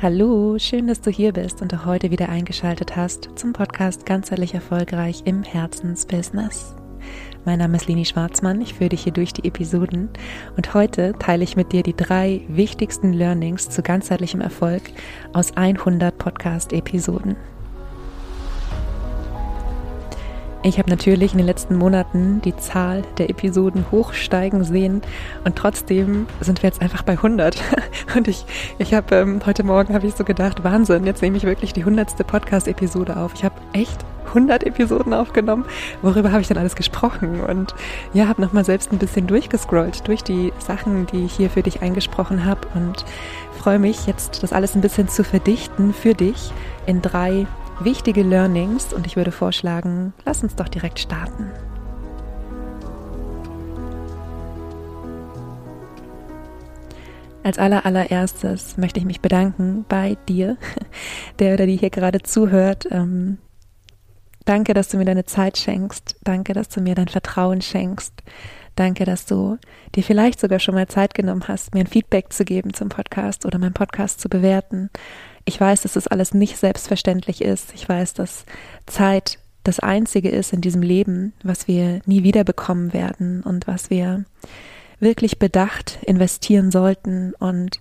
Hallo, schön, dass du hier bist und auch heute wieder eingeschaltet hast zum Podcast Ganzheitlich Erfolgreich im Herzensbusiness. Mein Name ist Leni Schwarzmann, ich führe dich hier durch die Episoden und heute teile ich mit dir die drei wichtigsten Learnings zu ganzheitlichem Erfolg aus 100 Podcast-Episoden. Ich habe natürlich in den letzten Monaten die Zahl der Episoden hochsteigen sehen und trotzdem sind wir jetzt einfach bei 100. Und ich, ich habe ähm, heute Morgen habe ich so gedacht, Wahnsinn, jetzt nehme ich wirklich die 100. Podcast-Episode auf. Ich habe echt 100 Episoden aufgenommen. Worüber habe ich denn alles gesprochen? Und ja, habe nochmal selbst ein bisschen durchgescrollt durch die Sachen, die ich hier für dich eingesprochen habe und freue mich jetzt, das alles ein bisschen zu verdichten für dich in drei wichtige Learnings und ich würde vorschlagen, lass uns doch direkt starten. Als aller allererstes möchte ich mich bedanken bei dir, der oder die hier gerade zuhört. Ähm, danke, dass du mir deine Zeit schenkst. Danke, dass du mir dein Vertrauen schenkst. Danke, dass du dir vielleicht sogar schon mal Zeit genommen hast, mir ein Feedback zu geben zum Podcast oder meinen Podcast zu bewerten. Ich weiß, dass das alles nicht selbstverständlich ist. Ich weiß, dass Zeit das Einzige ist in diesem Leben, was wir nie wieder bekommen werden und was wir wirklich bedacht investieren sollten. Und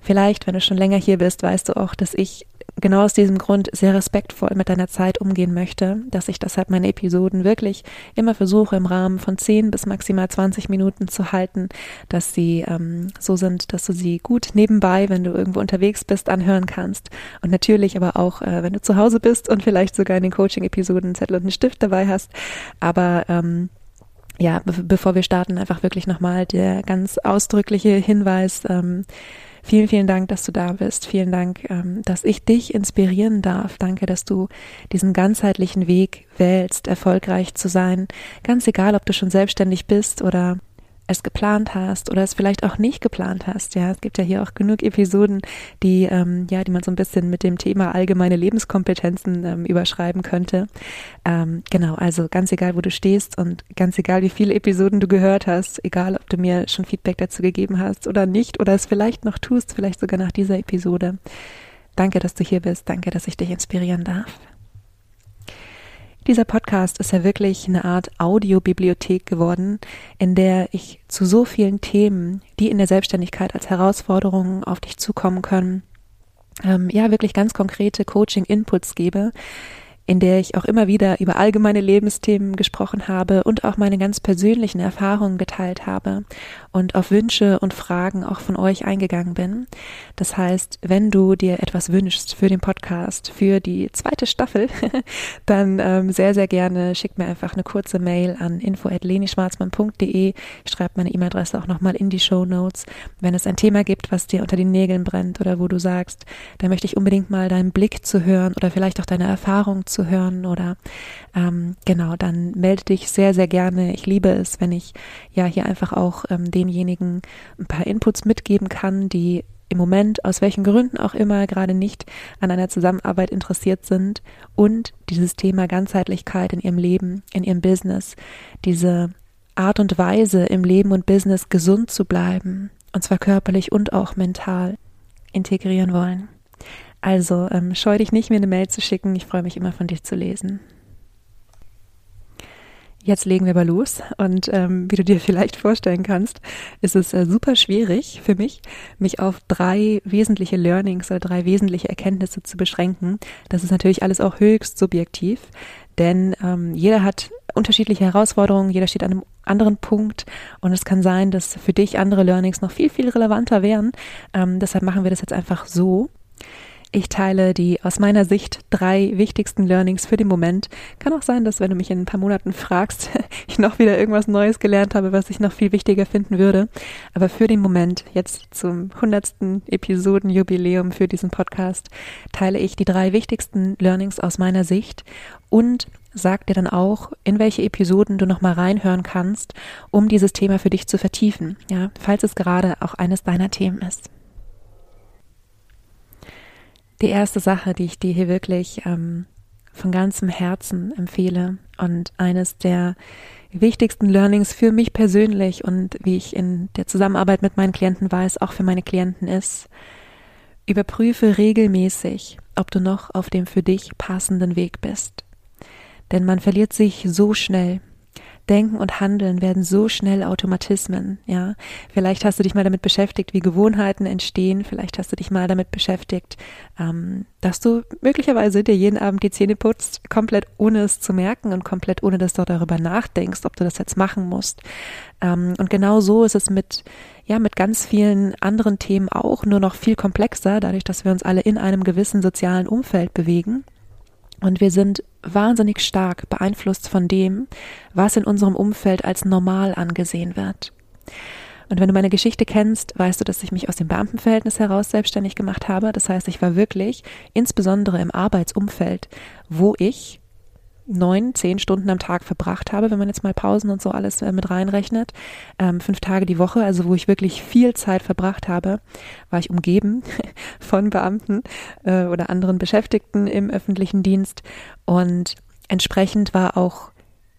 vielleicht, wenn du schon länger hier bist, weißt du auch, dass ich genau aus diesem Grund sehr respektvoll mit deiner Zeit umgehen möchte, dass ich deshalb meine Episoden wirklich immer versuche, im Rahmen von 10 bis maximal 20 Minuten zu halten, dass sie ähm, so sind, dass du sie gut nebenbei, wenn du irgendwo unterwegs bist, anhören kannst. Und natürlich aber auch, äh, wenn du zu Hause bist und vielleicht sogar in den Coaching-Episoden Zettel und einen Stift dabei hast. Aber ähm, ja, be bevor wir starten, einfach wirklich nochmal der ganz ausdrückliche Hinweis, ähm, Vielen, vielen Dank, dass du da bist. Vielen Dank, ähm, dass ich dich inspirieren darf. Danke, dass du diesen ganzheitlichen Weg wählst, erfolgreich zu sein. Ganz egal, ob du schon selbstständig bist oder es geplant hast oder es vielleicht auch nicht geplant hast. Ja, es gibt ja hier auch genug Episoden, die ähm, ja, die man so ein bisschen mit dem Thema allgemeine Lebenskompetenzen ähm, überschreiben könnte. Ähm, genau, also ganz egal, wo du stehst und ganz egal, wie viele Episoden du gehört hast, egal, ob du mir schon Feedback dazu gegeben hast oder nicht oder es vielleicht noch tust, vielleicht sogar nach dieser Episode. Danke, dass du hier bist. Danke, dass ich dich inspirieren darf. Dieser Podcast ist ja wirklich eine Art Audiobibliothek geworden, in der ich zu so vielen Themen, die in der Selbstständigkeit als Herausforderungen auf dich zukommen können, ähm, ja, wirklich ganz konkrete Coaching-Inputs gebe, in der ich auch immer wieder über allgemeine Lebensthemen gesprochen habe und auch meine ganz persönlichen Erfahrungen geteilt habe und auf Wünsche und Fragen auch von euch eingegangen bin. Das heißt, wenn du dir etwas wünschst für den Podcast, für die zweite Staffel, dann ähm, sehr, sehr gerne schick mir einfach eine kurze Mail an info.lenischwarzmann.de. Ich schreibe meine E-Mail-Adresse auch nochmal in die Show Notes. Wenn es ein Thema gibt, was dir unter den Nägeln brennt oder wo du sagst, da möchte ich unbedingt mal deinen Blick zu hören oder vielleicht auch deine Erfahrung zu hören oder ähm, genau, dann melde dich sehr, sehr gerne. Ich liebe es, wenn ich ja hier einfach auch ähm, denjenigen ein paar Inputs mitgeben kann, die im Moment, aus welchen Gründen auch immer, gerade nicht an einer Zusammenarbeit interessiert sind und dieses Thema Ganzheitlichkeit in ihrem Leben, in ihrem Business, diese Art und Weise im Leben und Business gesund zu bleiben, und zwar körperlich und auch mental, integrieren wollen. Also ähm, scheu dich nicht, mir eine Mail zu schicken. Ich freue mich immer von dir zu lesen. Jetzt legen wir aber los und ähm, wie du dir vielleicht vorstellen kannst, ist es äh, super schwierig für mich, mich auf drei wesentliche Learnings oder drei wesentliche Erkenntnisse zu beschränken. Das ist natürlich alles auch höchst subjektiv, denn ähm, jeder hat unterschiedliche Herausforderungen, jeder steht an einem anderen Punkt und es kann sein, dass für dich andere Learnings noch viel, viel relevanter wären. Ähm, deshalb machen wir das jetzt einfach so. Ich teile die aus meiner Sicht drei wichtigsten Learnings für den Moment. Kann auch sein, dass wenn du mich in ein paar Monaten fragst, ich noch wieder irgendwas Neues gelernt habe, was ich noch viel wichtiger finden würde. Aber für den Moment, jetzt zum hundertsten Episodenjubiläum für diesen Podcast, teile ich die drei wichtigsten Learnings aus meiner Sicht und sag dir dann auch, in welche Episoden du nochmal reinhören kannst, um dieses Thema für dich zu vertiefen, ja, falls es gerade auch eines deiner Themen ist. Die erste Sache, die ich dir hier wirklich ähm, von ganzem Herzen empfehle und eines der wichtigsten Learnings für mich persönlich und wie ich in der Zusammenarbeit mit meinen Klienten weiß, auch für meine Klienten ist, Überprüfe regelmäßig, ob du noch auf dem für dich passenden Weg bist. Denn man verliert sich so schnell Denken und Handeln werden so schnell Automatismen, ja. Vielleicht hast du dich mal damit beschäftigt, wie Gewohnheiten entstehen. Vielleicht hast du dich mal damit beschäftigt, ähm, dass du möglicherweise dir jeden Abend die Zähne putzt, komplett ohne es zu merken und komplett ohne, dass du darüber nachdenkst, ob du das jetzt machen musst. Ähm, und genau so ist es mit, ja, mit ganz vielen anderen Themen auch, nur noch viel komplexer, dadurch, dass wir uns alle in einem gewissen sozialen Umfeld bewegen. Und wir sind wahnsinnig stark beeinflusst von dem, was in unserem Umfeld als normal angesehen wird. Und wenn du meine Geschichte kennst, weißt du, dass ich mich aus dem Beamtenverhältnis heraus selbstständig gemacht habe. Das heißt, ich war wirklich, insbesondere im Arbeitsumfeld, wo ich neun, zehn Stunden am Tag verbracht habe, wenn man jetzt mal Pausen und so alles äh, mit reinrechnet, ähm, fünf Tage die Woche, also wo ich wirklich viel Zeit verbracht habe, war ich umgeben von Beamten äh, oder anderen Beschäftigten im öffentlichen Dienst und entsprechend war auch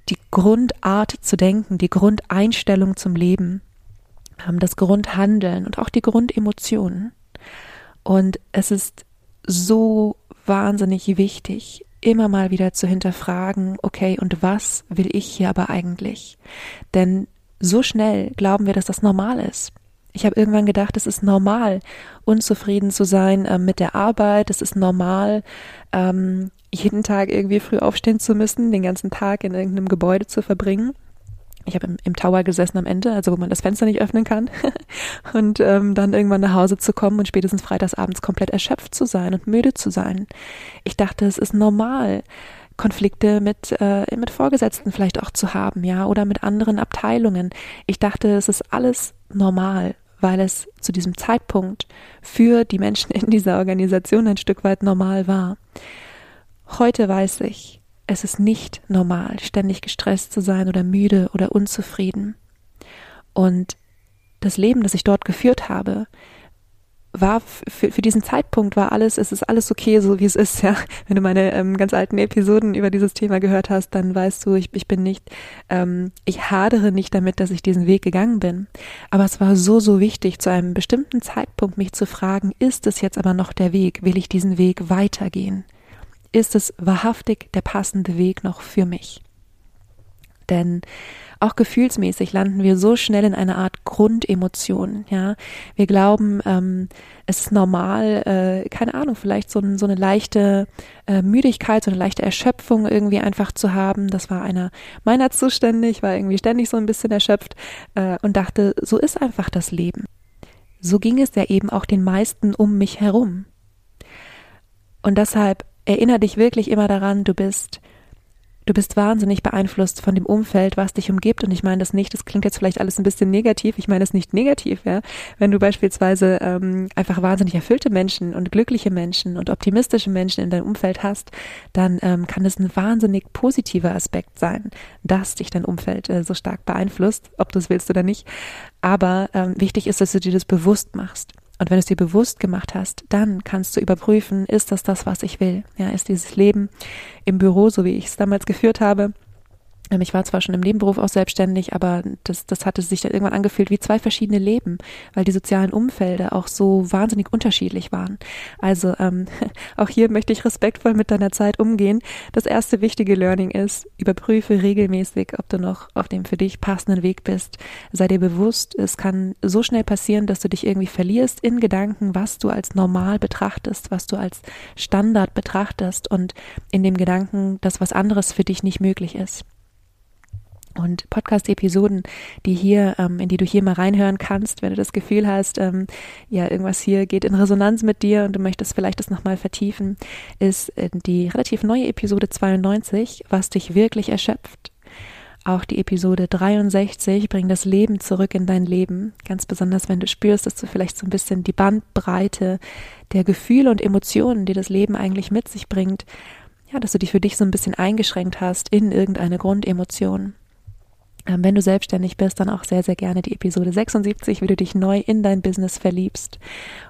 die Grundart zu denken, die Grundeinstellung zum Leben, ähm, das Grundhandeln und auch die Grundemotionen. Und es ist so wahnsinnig wichtig, immer mal wieder zu hinterfragen, okay, und was will ich hier aber eigentlich? Denn so schnell glauben wir, dass das normal ist. Ich habe irgendwann gedacht, es ist normal, unzufrieden zu sein äh, mit der Arbeit. Es ist normal, ähm, jeden Tag irgendwie früh aufstehen zu müssen, den ganzen Tag in irgendeinem Gebäude zu verbringen ich habe im, im, Tower gesessen am Ende, also wo man das Fenster nicht öffnen kann. und ähm, dann irgendwann nach Hause zu kommen und spätestens freitagsabends komplett erschöpft zu sein und müde zu sein. Ich dachte, es ist normal. Konflikte mit, äh, mit Vorgesetzten vielleicht auch zu haben, ja, oder mit anderen Abteilungen. Ich dachte, es ist alles normal, weil es zu diesem Zeitpunkt für die Menschen in dieser Organisation ein Stück weit normal war. Heute weiß ich, es ist nicht normal, ständig gestresst zu sein oder müde oder unzufrieden. Und das Leben, das ich dort geführt habe, war für, für diesen Zeitpunkt war alles, es ist alles okay, so wie es ist, ja. Wenn du meine ähm, ganz alten Episoden über dieses Thema gehört hast, dann weißt du, ich, ich bin nicht, ähm, ich hadere nicht damit, dass ich diesen Weg gegangen bin. Aber es war so, so wichtig, zu einem bestimmten Zeitpunkt mich zu fragen, ist es jetzt aber noch der Weg? Will ich diesen Weg weitergehen? Ist es wahrhaftig der passende Weg noch für mich. Denn auch gefühlsmäßig landen wir so schnell in einer Art Grundemotion. Ja, wir glauben, ähm, es ist normal, äh, keine Ahnung, vielleicht so, so eine leichte äh, Müdigkeit, so eine leichte Erschöpfung irgendwie einfach zu haben. Das war einer meiner Zustände. Ich war irgendwie ständig so ein bisschen erschöpft äh, und dachte, so ist einfach das Leben. So ging es ja eben auch den meisten um mich herum. Und deshalb Erinner dich wirklich immer daran, du bist, du bist wahnsinnig beeinflusst von dem Umfeld, was dich umgibt. Und ich meine das nicht, das klingt jetzt vielleicht alles ein bisschen negativ. Ich meine es nicht negativ, ja. Wenn du beispielsweise ähm, einfach wahnsinnig erfüllte Menschen und glückliche Menschen und optimistische Menschen in deinem Umfeld hast, dann ähm, kann es ein wahnsinnig positiver Aspekt sein, dass dich dein Umfeld äh, so stark beeinflusst, ob du es willst oder nicht. Aber ähm, wichtig ist, dass du dir das bewusst machst. Und wenn du es dir bewusst gemacht hast, dann kannst du überprüfen, ist das das, was ich will? Ja, ist dieses Leben im Büro, so wie ich es damals geführt habe, ich war zwar schon im Nebenberuf auch selbstständig, aber das, das hatte sich dann irgendwann angefühlt wie zwei verschiedene Leben, weil die sozialen Umfelder auch so wahnsinnig unterschiedlich waren. Also ähm, auch hier möchte ich respektvoll mit deiner Zeit umgehen. Das erste wichtige Learning ist, überprüfe regelmäßig, ob du noch auf dem für dich passenden Weg bist. Sei dir bewusst, es kann so schnell passieren, dass du dich irgendwie verlierst in Gedanken, was du als normal betrachtest, was du als Standard betrachtest und in dem Gedanken, dass was anderes für dich nicht möglich ist und Podcast-Episoden, die hier, ähm, in die du hier mal reinhören kannst, wenn du das Gefühl hast, ähm, ja, irgendwas hier geht in Resonanz mit dir und du möchtest vielleicht das nochmal vertiefen, ist äh, die relativ neue Episode 92, was dich wirklich erschöpft. Auch die Episode 63, bring das Leben zurück in dein Leben. Ganz besonders, wenn du spürst, dass du vielleicht so ein bisschen die Bandbreite der Gefühle und Emotionen, die das Leben eigentlich mit sich bringt, ja, dass du dich für dich so ein bisschen eingeschränkt hast in irgendeine Grundemotion. Ähm, wenn du selbstständig bist, dann auch sehr, sehr gerne die Episode 76, wie du dich neu in dein Business verliebst.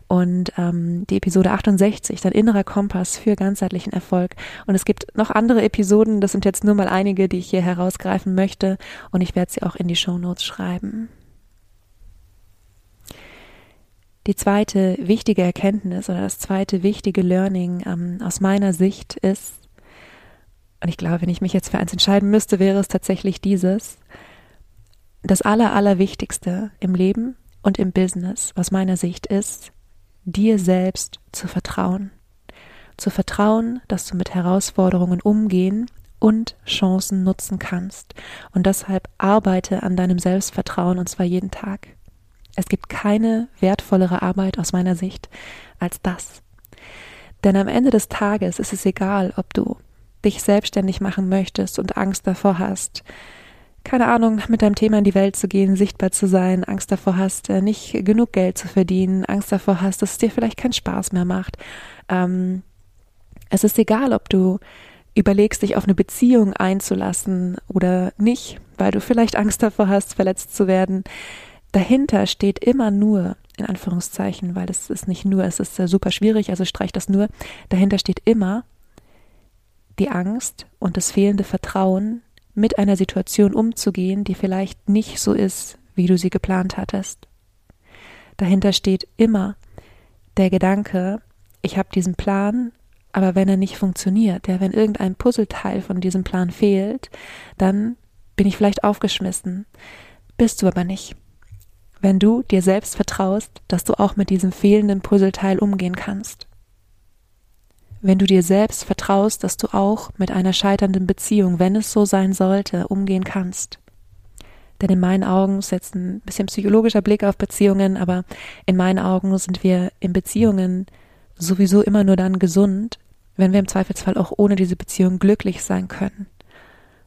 Und ähm, die Episode 68, dein innerer Kompass für ganzheitlichen Erfolg. Und es gibt noch andere Episoden, das sind jetzt nur mal einige, die ich hier herausgreifen möchte. Und ich werde sie auch in die Show Notes schreiben. Die zweite wichtige Erkenntnis oder das zweite wichtige Learning ähm, aus meiner Sicht ist, und ich glaube, wenn ich mich jetzt für eins entscheiden müsste, wäre es tatsächlich dieses, das Aller, Allerwichtigste im Leben und im Business aus meiner Sicht ist, dir selbst zu vertrauen. Zu vertrauen, dass du mit Herausforderungen umgehen und Chancen nutzen kannst. Und deshalb arbeite an deinem Selbstvertrauen und zwar jeden Tag. Es gibt keine wertvollere Arbeit aus meiner Sicht als das. Denn am Ende des Tages ist es egal, ob du dich selbstständig machen möchtest und Angst davor hast, keine Ahnung, mit deinem Thema in die Welt zu gehen, sichtbar zu sein, Angst davor hast, äh, nicht genug Geld zu verdienen, Angst davor hast, dass es dir vielleicht keinen Spaß mehr macht. Ähm, es ist egal, ob du überlegst, dich auf eine Beziehung einzulassen oder nicht, weil du vielleicht Angst davor hast, verletzt zu werden. Dahinter steht immer nur, in Anführungszeichen, weil es ist nicht nur, es ist super schwierig, also streich das nur, dahinter steht immer die Angst und das fehlende Vertrauen, mit einer Situation umzugehen, die vielleicht nicht so ist, wie du sie geplant hattest. Dahinter steht immer der Gedanke, ich habe diesen Plan aber wenn er nicht funktioniert, ja, wenn irgendein Puzzleteil von diesem Plan fehlt, dann bin ich vielleicht aufgeschmissen. Bist du aber nicht. Wenn du dir selbst vertraust, dass du auch mit diesem fehlenden Puzzleteil umgehen kannst. Wenn du dir selbst vertraust, dass du auch mit einer scheiternden Beziehung, wenn es so sein sollte, umgehen kannst. Denn in meinen Augen ist jetzt ein bisschen psychologischer Blick auf Beziehungen, aber in meinen Augen sind wir in Beziehungen sowieso immer nur dann gesund, wenn wir im Zweifelsfall auch ohne diese Beziehung glücklich sein können.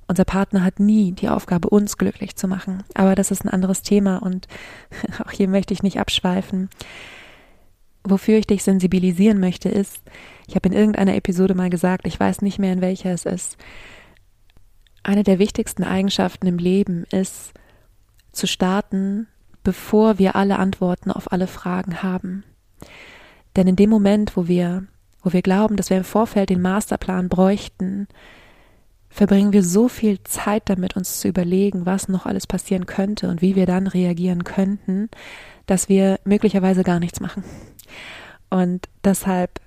Unser Partner hat nie die Aufgabe, uns glücklich zu machen. Aber das ist ein anderes Thema und auch hier möchte ich nicht abschweifen. Wofür ich dich sensibilisieren möchte, ist, ich habe in irgendeiner Episode mal gesagt, ich weiß nicht mehr, in welcher es ist, eine der wichtigsten Eigenschaften im Leben ist, zu starten, bevor wir alle Antworten auf alle Fragen haben. Denn in dem Moment, wo wir wo wir glauben, dass wir im Vorfeld den Masterplan bräuchten, verbringen wir so viel Zeit damit, uns zu überlegen, was noch alles passieren könnte und wie wir dann reagieren könnten, dass wir möglicherweise gar nichts machen. Und deshalb,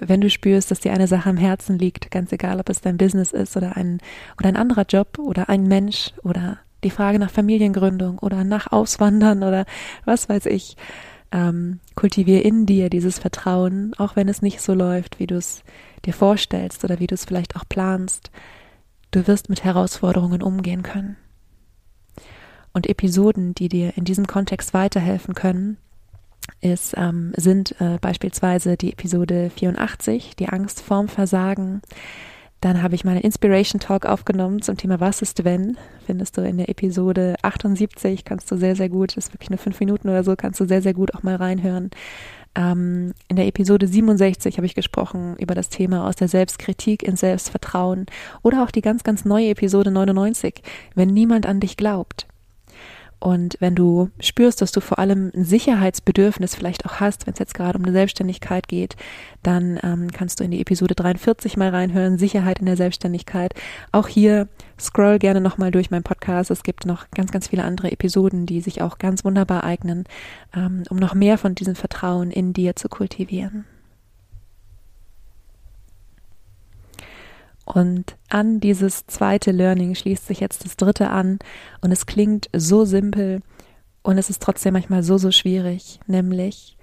wenn du spürst, dass dir eine Sache am Herzen liegt, ganz egal, ob es dein Business ist oder ein, oder ein anderer Job oder ein Mensch oder die Frage nach Familiengründung oder nach Auswandern oder was weiß ich, ähm, kultiviere in dir dieses Vertrauen, auch wenn es nicht so läuft, wie du es dir vorstellst oder wie du es vielleicht auch planst. Du wirst mit Herausforderungen umgehen können. Und Episoden, die dir in diesem Kontext weiterhelfen können, ist, ähm, sind äh, beispielsweise die Episode 84, die Angst vorm Versagen, dann habe ich meine Inspiration Talk aufgenommen zum Thema Was ist wenn? Findest du in der Episode 78, kannst du sehr, sehr gut, ist wirklich nur fünf Minuten oder so, kannst du sehr, sehr gut auch mal reinhören. Ähm, in der Episode 67 habe ich gesprochen über das Thema aus der Selbstkritik ins Selbstvertrauen oder auch die ganz, ganz neue Episode 99, wenn niemand an dich glaubt. Und wenn du spürst, dass du vor allem ein Sicherheitsbedürfnis vielleicht auch hast, wenn es jetzt gerade um eine Selbstständigkeit geht, dann ähm, kannst du in die Episode 43 mal reinhören, Sicherheit in der Selbstständigkeit. Auch hier scroll gerne nochmal durch meinen Podcast. Es gibt noch ganz, ganz viele andere Episoden, die sich auch ganz wunderbar eignen, ähm, um noch mehr von diesem Vertrauen in dir zu kultivieren. Und an dieses zweite Learning schließt sich jetzt das dritte an und es klingt so simpel und es ist trotzdem manchmal so, so schwierig, nämlich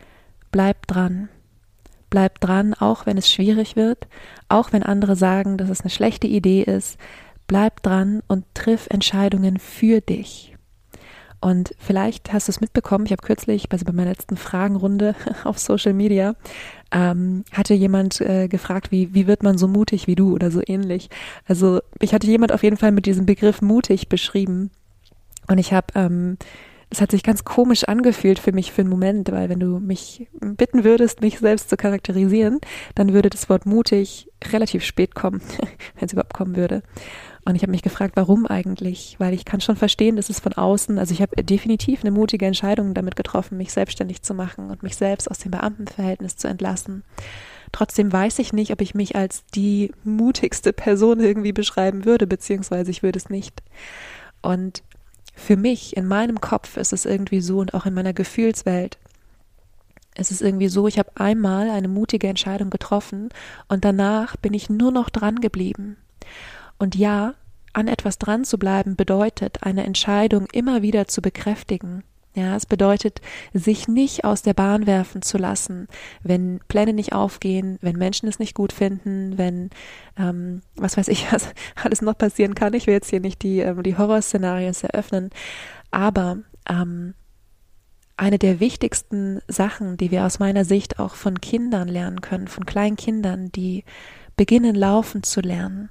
bleib dran. Bleib dran, auch wenn es schwierig wird, auch wenn andere sagen, dass es eine schlechte Idee ist. Bleib dran und triff Entscheidungen für dich. Und vielleicht hast du es mitbekommen, ich habe kürzlich, also bei meiner letzten Fragenrunde auf Social Media, ähm, hatte jemand äh, gefragt, wie, wie wird man so mutig wie du oder so ähnlich. Also ich hatte jemand auf jeden Fall mit diesem Begriff mutig beschrieben. Und ich habe, ähm, es hat sich ganz komisch angefühlt für mich für einen Moment, weil wenn du mich bitten würdest, mich selbst zu charakterisieren, dann würde das Wort mutig relativ spät kommen, wenn es überhaupt kommen würde. Und ich habe mich gefragt, warum eigentlich? Weil ich kann schon verstehen, dass es von außen, also ich habe definitiv eine mutige Entscheidung damit getroffen, mich selbstständig zu machen und mich selbst aus dem Beamtenverhältnis zu entlassen. Trotzdem weiß ich nicht, ob ich mich als die mutigste Person irgendwie beschreiben würde, beziehungsweise ich würde es nicht. Und für mich, in meinem Kopf ist es irgendwie so und auch in meiner Gefühlswelt, Es ist irgendwie so, ich habe einmal eine mutige Entscheidung getroffen und danach bin ich nur noch dran geblieben. Und ja, an etwas dran zu bleiben bedeutet, eine Entscheidung immer wieder zu bekräftigen. Ja, es bedeutet, sich nicht aus der Bahn werfen zu lassen, wenn Pläne nicht aufgehen, wenn Menschen es nicht gut finden, wenn, ähm, was weiß ich, was alles noch passieren kann. Ich will jetzt hier nicht die, ähm, die Horrorszenarien eröffnen, aber ähm, eine der wichtigsten Sachen, die wir aus meiner Sicht auch von Kindern lernen können, von kleinen Kindern, die beginnen laufen zu lernen,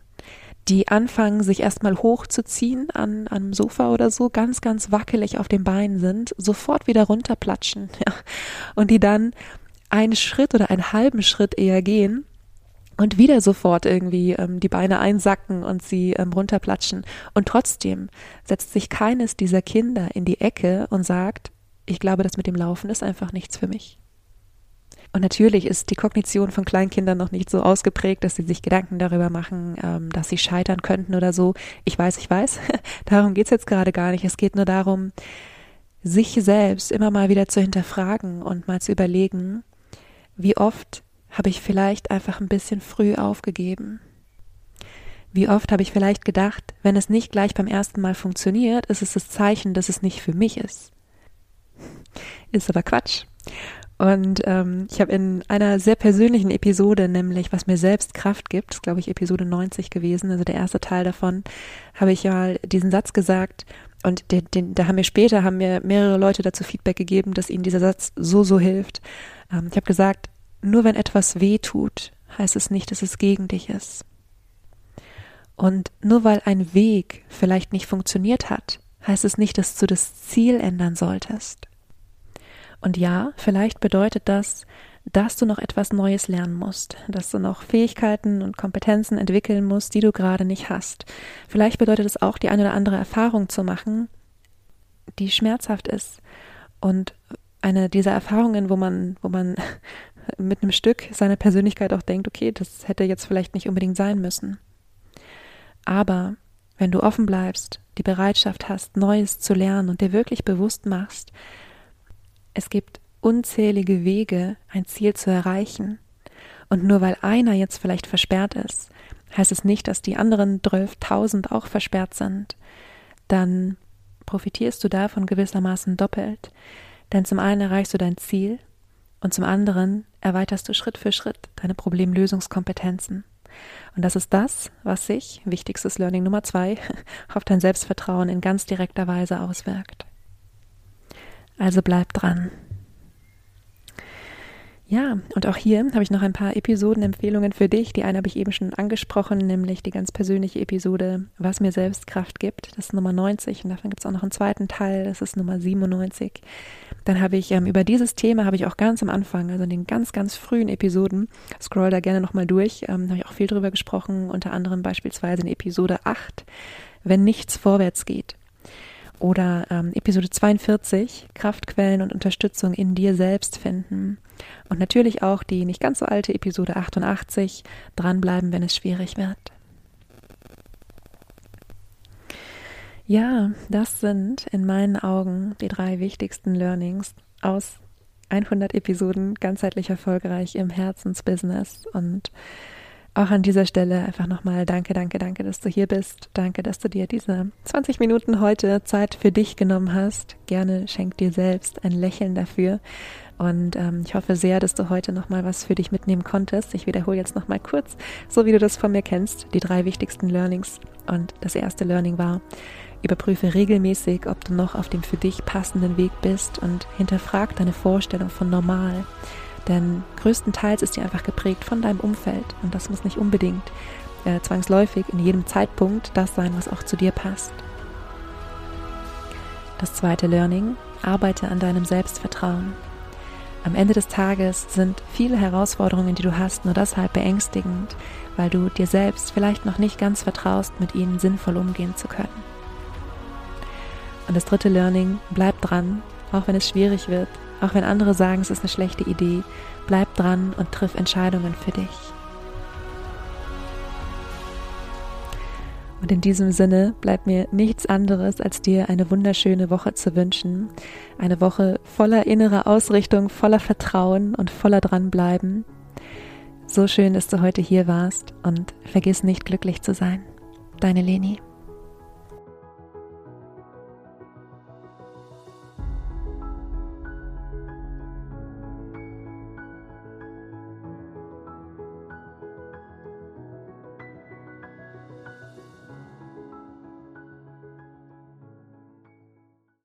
die anfangen, sich erstmal hochzuziehen an, einem Sofa oder so, ganz, ganz wackelig auf den Beinen sind, sofort wieder runterplatschen, ja, und die dann einen Schritt oder einen halben Schritt eher gehen und wieder sofort irgendwie ähm, die Beine einsacken und sie ähm, runterplatschen. Und trotzdem setzt sich keines dieser Kinder in die Ecke und sagt, ich glaube, das mit dem Laufen ist einfach nichts für mich. Und natürlich ist die Kognition von Kleinkindern noch nicht so ausgeprägt, dass sie sich Gedanken darüber machen, ähm, dass sie scheitern könnten oder so. Ich weiß, ich weiß. darum geht's jetzt gerade gar nicht. Es geht nur darum, sich selbst immer mal wieder zu hinterfragen und mal zu überlegen, wie oft habe ich vielleicht einfach ein bisschen früh aufgegeben. Wie oft habe ich vielleicht gedacht, wenn es nicht gleich beim ersten Mal funktioniert, ist es das Zeichen, dass es nicht für mich ist. Ist aber Quatsch. Und ähm, ich habe in einer sehr persönlichen Episode, nämlich was mir selbst Kraft gibt, ist glaube ich Episode 90 gewesen, also der erste Teil davon, habe ich ja diesen Satz gesagt und den, den, da haben mir später haben mir mehrere Leute dazu Feedback gegeben, dass ihnen dieser Satz so so hilft. Ähm, ich habe gesagt, nur wenn etwas weh tut, heißt es nicht, dass es gegen dich ist. Und nur weil ein Weg vielleicht nicht funktioniert hat, heißt es nicht, dass du das Ziel ändern solltest. Und ja, vielleicht bedeutet das, dass du noch etwas Neues lernen musst, dass du noch Fähigkeiten und Kompetenzen entwickeln musst, die du gerade nicht hast. Vielleicht bedeutet es auch, die eine oder andere Erfahrung zu machen, die schmerzhaft ist. Und eine dieser Erfahrungen, wo man, wo man mit einem Stück seiner Persönlichkeit auch denkt, okay, das hätte jetzt vielleicht nicht unbedingt sein müssen. Aber wenn du offen bleibst, die Bereitschaft hast, Neues zu lernen und dir wirklich bewusst machst, es gibt unzählige Wege, ein Ziel zu erreichen. Und nur weil einer jetzt vielleicht versperrt ist, heißt es nicht, dass die anderen 12.000 auch versperrt sind. Dann profitierst du davon gewissermaßen doppelt. Denn zum einen erreichst du dein Ziel und zum anderen erweiterst du Schritt für Schritt deine Problemlösungskompetenzen. Und das ist das, was sich, wichtigstes Learning Nummer zwei, auf dein Selbstvertrauen in ganz direkter Weise auswirkt. Also bleib dran. Ja, und auch hier habe ich noch ein paar Episodenempfehlungen für dich. Die eine habe ich eben schon angesprochen, nämlich die ganz persönliche Episode, was mir selbst Kraft gibt. Das ist Nummer 90 und davon gibt es auch noch einen zweiten Teil, das ist Nummer 97. Dann habe ich ähm, über dieses Thema, habe ich auch ganz am Anfang, also in den ganz, ganz frühen Episoden, scroll da gerne nochmal durch, ähm, habe ich auch viel drüber gesprochen, unter anderem beispielsweise in Episode 8, wenn nichts vorwärts geht. Oder ähm, Episode 42, Kraftquellen und Unterstützung in dir selbst finden. Und natürlich auch die nicht ganz so alte Episode 88, dranbleiben, wenn es schwierig wird. Ja, das sind in meinen Augen die drei wichtigsten Learnings aus 100 Episoden ganzheitlich erfolgreich im Herzensbusiness und auch an dieser Stelle einfach nochmal danke, danke, danke, dass du hier bist. Danke, dass du dir diese 20 Minuten heute Zeit für dich genommen hast. Gerne schenk dir selbst ein Lächeln dafür. Und ähm, ich hoffe sehr, dass du heute nochmal was für dich mitnehmen konntest. Ich wiederhole jetzt nochmal kurz, so wie du das von mir kennst, die drei wichtigsten Learnings. Und das erste Learning war, überprüfe regelmäßig, ob du noch auf dem für dich passenden Weg bist und hinterfrag deine Vorstellung von normal. Denn größtenteils ist die einfach geprägt von deinem Umfeld und das muss nicht unbedingt äh, zwangsläufig in jedem Zeitpunkt das sein, was auch zu dir passt. Das zweite Learning, arbeite an deinem Selbstvertrauen. Am Ende des Tages sind viele Herausforderungen, die du hast, nur deshalb beängstigend, weil du dir selbst vielleicht noch nicht ganz vertraust, mit ihnen sinnvoll umgehen zu können. Und das dritte Learning, bleib dran, auch wenn es schwierig wird, auch wenn andere sagen, es ist eine schlechte Idee, bleib dran und triff Entscheidungen für dich. Und in diesem Sinne bleibt mir nichts anderes, als dir eine wunderschöne Woche zu wünschen. Eine Woche voller innerer Ausrichtung, voller Vertrauen und voller dranbleiben. So schön, dass du heute hier warst und vergiss nicht glücklich zu sein. Deine Leni.